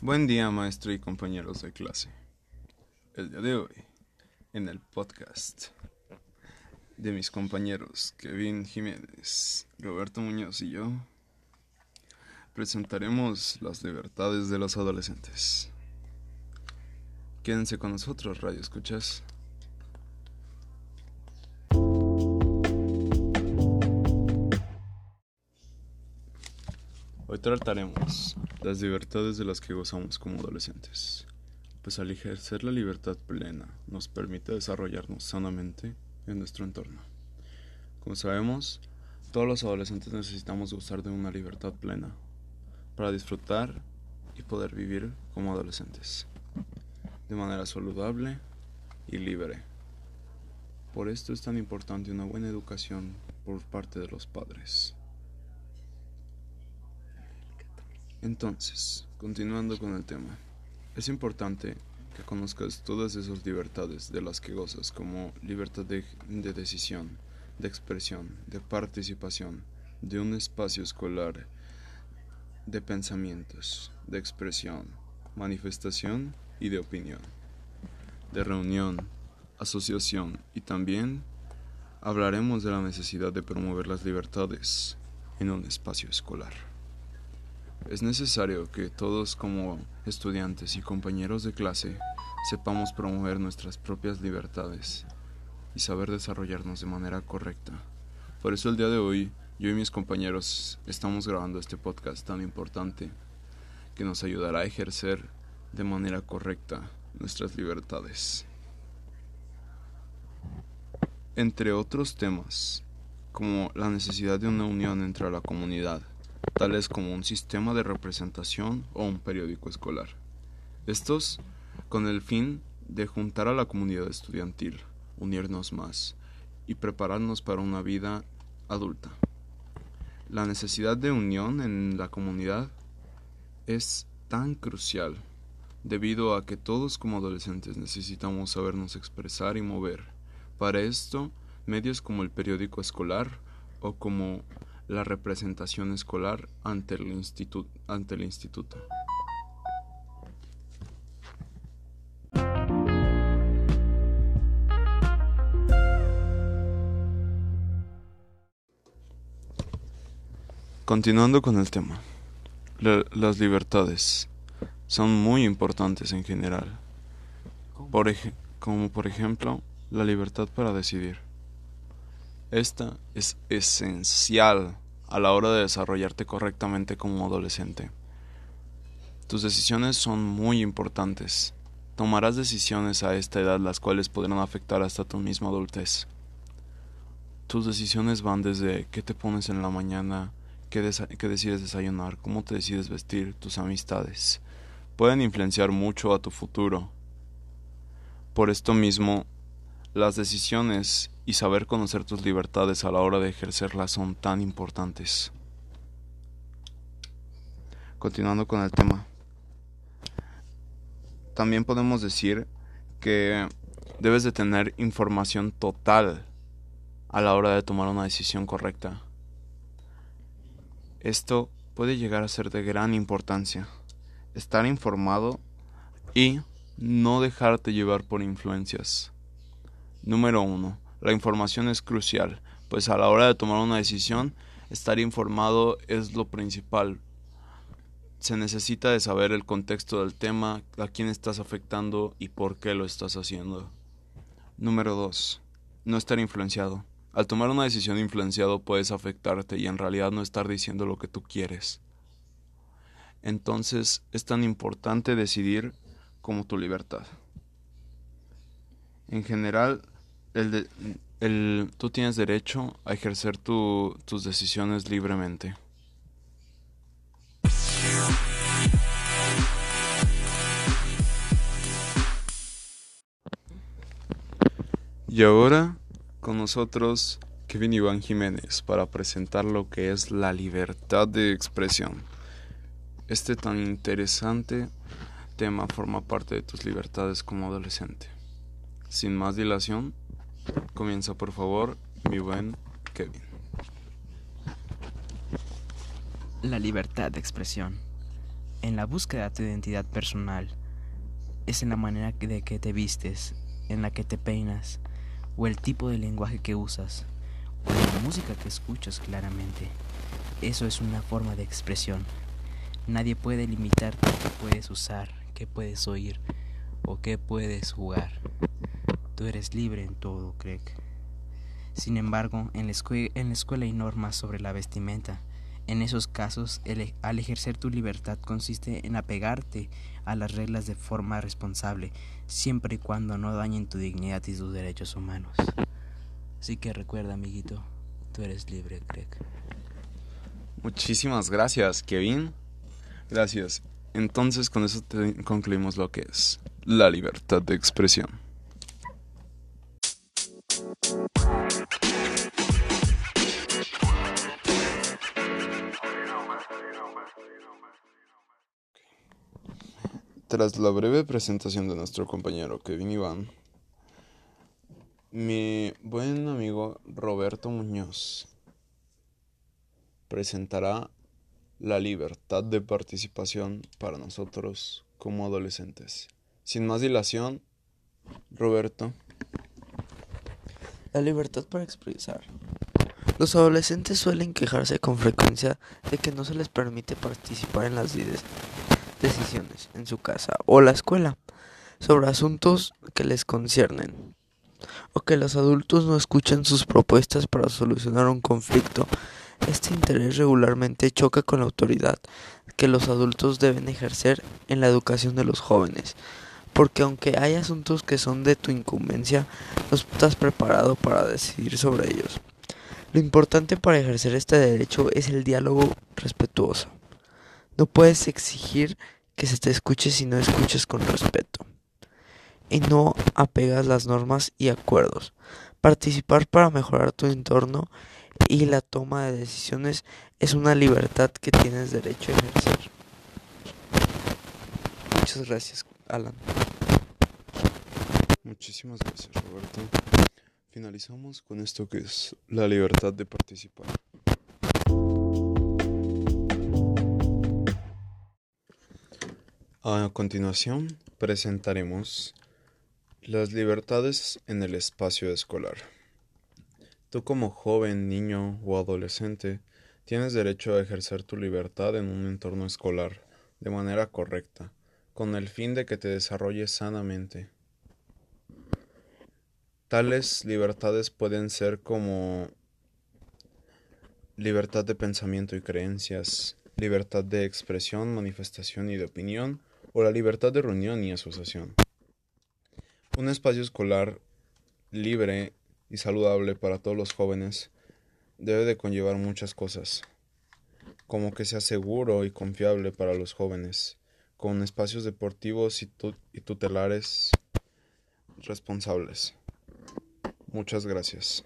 Buen día, maestro y compañeros de clase. El día de hoy, en el podcast de mis compañeros Kevin Jiménez, Roberto Muñoz y yo, presentaremos las libertades de los adolescentes. Quédense con nosotros, Radio Escuchas. Hoy trataremos las libertades de las que gozamos como adolescentes, pues al ejercer la libertad plena nos permite desarrollarnos sanamente en nuestro entorno. Como sabemos, todos los adolescentes necesitamos gozar de una libertad plena para disfrutar y poder vivir como adolescentes, de manera saludable y libre. Por esto es tan importante una buena educación por parte de los padres. Entonces, continuando con el tema, es importante que conozcas todas esas libertades de las que gozas, como libertad de, decisión, de expresión, de participación, de un espacio escolar, de pensamientos, de expresión, manifestación y de opinión, de reunión, asociación y también hablaremos de la necesidad de promover las libertades en un espacio escolar. Es necesario que todos como estudiantes y compañeros de clase sepamos promover nuestras propias libertades y saber desarrollarnos de manera correcta. Por eso el día de hoy yo y mis compañeros estamos grabando este podcast tan importante que nos ayudará a ejercer de manera correcta nuestras libertades. Entre otros temas, como la necesidad de una unión entre la comunidad, tales como un sistema de representación o un periódico escolar. Estos con el fin de juntar a la comunidad estudiantil, unirnos más y prepararnos para una vida adulta. La necesidad de unión en la comunidad es tan crucial debido a que todos como adolescentes necesitamos sabernos expresar y mover. Para esto, medios como el periódico escolar o como la representación escolar ante el, ante el instituto. Continuando con el tema, las libertades son muy importantes en general, como por ejemplo la libertad para decidir. Esta es esencial a la hora de desarrollarte correctamente como adolescente. Tus decisiones son muy importantes. Tomarás decisiones a esta edad las cuales podrán afectar hasta tu misma adultez. Tus decisiones van desde qué te pones en la mañana, qué, decides desayunar, cómo te decides vestir, tus amistades. Pueden influenciar mucho a tu futuro. Por esto mismo, las decisiones y saber conocer tus libertades a la hora de ejercerlas son tan importantes. Continuando con el tema. También podemos decir que debes de tener información total a la hora de tomar una decisión correcta. Esto puede llegar a ser de gran importancia. Estar informado y no dejarte llevar por influencias. Número 1. La información es crucial, pues a la hora de tomar una decisión, estar informado es lo principal. Se necesita de saber el contexto del tema, a quién estás afectando y por qué lo estás haciendo. Número 2. No estar influenciado. Al tomar una decisión influenciado puedes afectarte y en realidad no estar diciendo lo que tú quieres. Entonces es tan importante decidir como tu libertad. En general, el, el tú tienes derecho a ejercer tu, tus decisiones libremente. Y ahora con nosotros Kevin Iván Jiménez para presentar lo que es la libertad de expresión. Este tan interesante tema forma parte de tus libertades como adolescente. Sin más dilación, comienza por favor mi buen Kevin. La libertad de expresión en la búsqueda de tu identidad personal. Es en la manera de que te vistes, en la que te peinas, o el tipo de lenguaje que usas, o la música que escuchas claramente. Eso es una forma de expresión. Nadie puede limitarte qué puedes usar, qué puedes oír o qué puedes jugar. Tú eres libre en todo, Craig. Sin embargo, en la, en la escuela hay normas sobre la vestimenta. En esos casos, el, al ejercer tu libertad consiste en apegarte a las reglas de forma responsable, siempre y cuando no dañen tu dignidad y tus derechos humanos. Así que recuerda, amiguito, tú eres libre, Craig. Muchísimas gracias, Kevin. Gracias. Entonces, con eso concluimos lo que es la libertad de expresión. Tras la breve presentación de nuestro compañero Kevin Iván, mi buen amigo Roberto Muñoz presentará la libertad de participación para nosotros como adolescentes. Sin más dilación, Roberto. La libertad para expresar. Los adolescentes suelen quejarse con frecuencia de que no se les permite participar en las decisiones en su casa o la escuela sobre asuntos que les conciernen o que los adultos no escuchan sus propuestas para solucionar un conflicto. Este interés regularmente choca con la autoridad que los adultos deben ejercer en la educación de los jóvenes, porque aunque hay asuntos que son de tu incumbencia, no estás preparado para decidir sobre ellos. Lo importante para ejercer este derecho es el diálogo respetuoso. No puedes exigir que se te escuche si no escuchas con respeto. Y no apegas las normas y acuerdos. Participar para mejorar tu entorno y la toma de decisiones es una libertad que tienes derecho a ejercer. Muchas gracias, Alan. Muchísimas gracias, Roberto. Finalizamos con esto que es la libertad de participar. A continuación presentaremos las libertades en el espacio escolar. Tú como joven, niño o adolescente tienes derecho a ejercer tu libertad en un entorno escolar de manera correcta, con el fin de que te desarrolles sanamente. Tales libertades pueden ser como libertad de pensamiento y creencias, libertad de expresión, manifestación y de opinión, o la libertad de reunión y asociación. Un espacio escolar libre y saludable para todos los jóvenes debe de conllevar muchas cosas, como que sea seguro y confiable para los jóvenes, con espacios deportivos y, y tutelares responsables. Muchas gracias.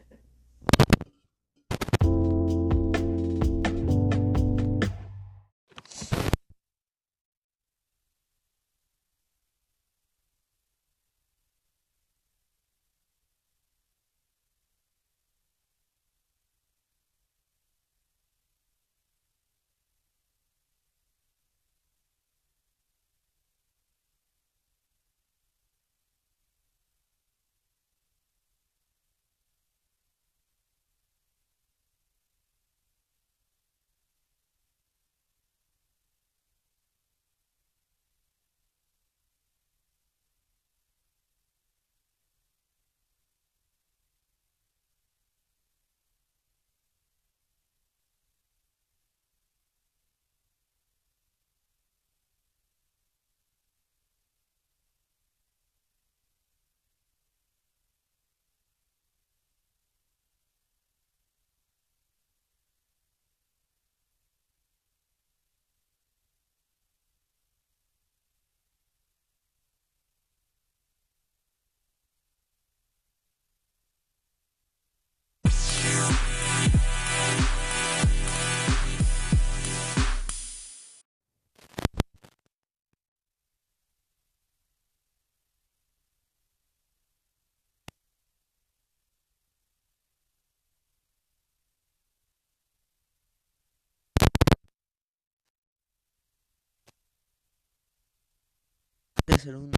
Ser un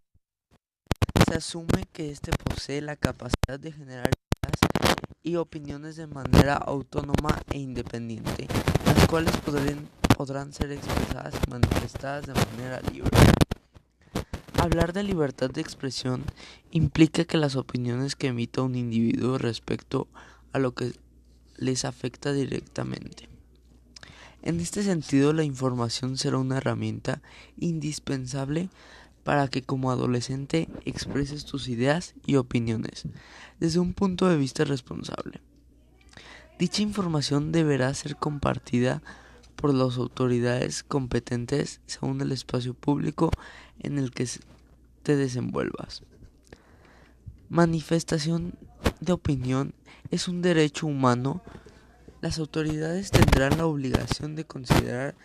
se asume que éste posee la capacidad de generar ideas y opiniones de manera autónoma e independiente, las cuales podrán, podrán ser expresadas y manifestadas de manera libre. Hablar de libertad de expresión implica que las opiniones que emita un individuo respecto a lo que les afecta directamente. En este sentido, la información será una herramienta indispensable para que como adolescente expreses tus ideas y opiniones desde un punto de vista responsable. Dicha información deberá ser compartida por las autoridades competentes según el espacio público en el que te desenvuelvas. Manifestación de opinión es un derecho humano. Las autoridades tendrán la obligación de considerar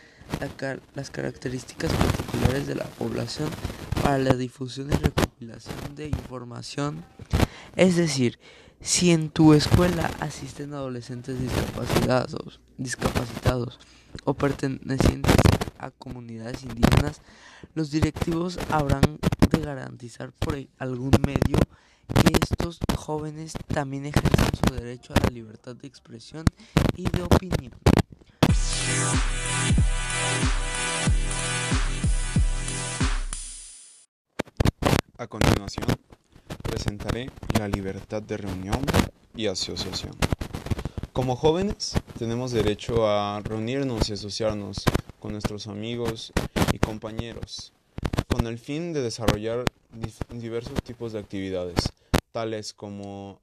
las características particulares de la población para la difusión y recopilación de información. Es decir, si en tu escuela asisten adolescentes discapacitados, discapacitados o pertenecientes a comunidades indígenas, los directivos habrán de garantizar por algún medio que estos jóvenes también ejerzan su derecho a la libertad de expresión y de opinión. A continuación, presentaré la libertad de reunión y asociación. Como jóvenes, tenemos derecho a reunirnos y asociarnos con nuestros amigos y compañeros, con el fin de desarrollar diversos tipos de actividades, tales como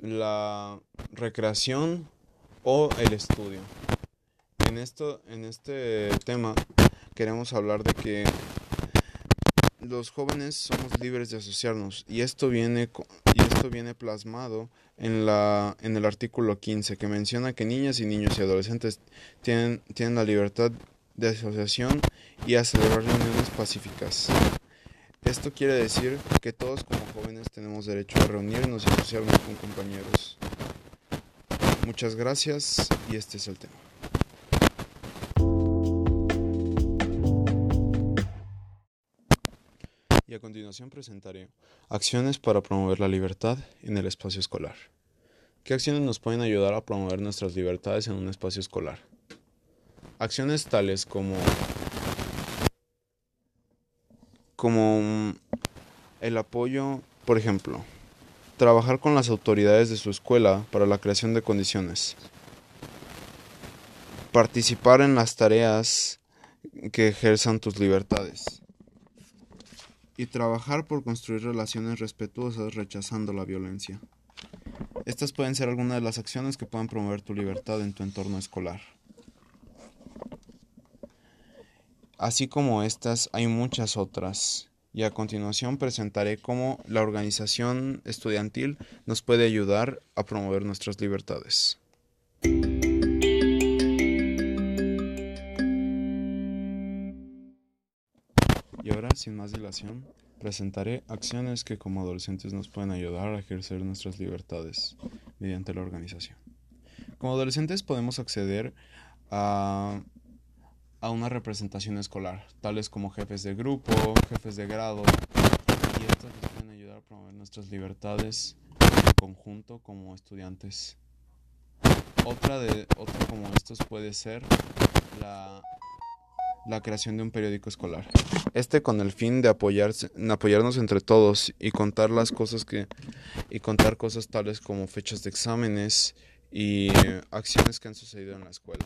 la recreación o el estudio. En, esto, en este tema queremos hablar de que los jóvenes somos libres de asociarnos y esto viene y esto viene plasmado en la en el artículo 15 que menciona que niñas y niños y adolescentes tienen tienen la libertad de asociación y a celebrar reuniones pacíficas. Esto quiere decir que todos como jóvenes tenemos derecho a reunirnos y asociarnos con compañeros. Muchas gracias y este es el tema. Continuación presentaré acciones para promover la libertad en el espacio escolar. ¿Qué acciones nos pueden ayudar a promover nuestras libertades en un espacio escolar? Acciones tales como como el apoyo, por ejemplo, trabajar con las autoridades de su escuela para la creación de condiciones, participar en las tareas que ejerzan tus libertades y trabajar por construir relaciones respetuosas rechazando la violencia. Estas pueden ser algunas de las acciones que puedan promover tu libertad en tu entorno escolar. Así como estas, hay muchas otras, y a continuación presentaré cómo la organización estudiantil nos puede ayudar a promover nuestras libertades. Sin más dilación, presentaré acciones que como adolescentes nos pueden ayudar a ejercer nuestras libertades mediante la organización. Como adolescentes podemos acceder a, a una representación escolar, tales como jefes de grupo, jefes de grado, y estas nos pueden ayudar a promover nuestras libertades en conjunto como estudiantes. Otra, de, otra como estos puede ser la la creación de un periódico escolar. Este con el fin de apoyarse, apoyarnos entre todos y contar las cosas que y contar cosas tales como fechas de exámenes y acciones que han sucedido en la escuela.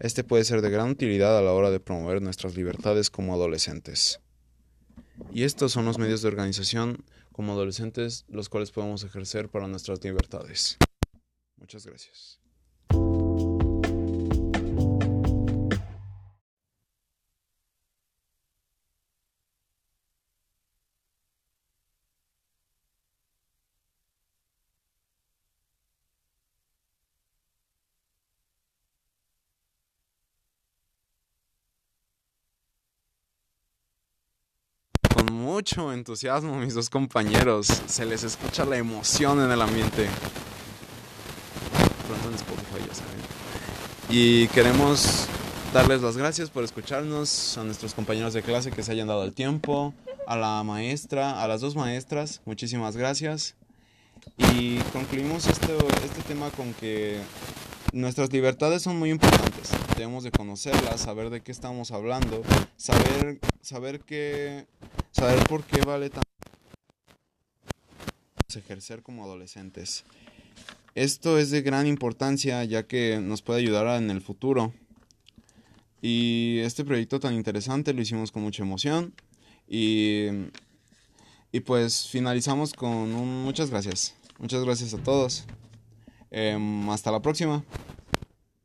Este puede ser de gran utilidad a la hora de promover nuestras libertades como adolescentes. Y estos son los medios de organización como adolescentes los cuales podemos ejercer para nuestras libertades. Muchas gracias. Con mucho entusiasmo, mis dos compañeros. Se les escucha la emoción en el ambiente. Y queremos darles las gracias por escucharnos, a nuestros compañeros de clase que se hayan dado el tiempo, a la maestra, a las dos maestras, muchísimas gracias. Y concluimos este, este tema con que nuestras libertades son muy importantes. Debemos de conocerlas, saber de qué estamos hablando, saber, saber que, saber por qué vale tanto ejercer como adolescentes. Esto es de gran importancia ya que nos puede ayudar en el futuro. Y este proyecto tan interesante lo hicimos con mucha emoción. Y, y pues finalizamos con un muchas gracias. Muchas gracias a todos. Em, hasta la próxima.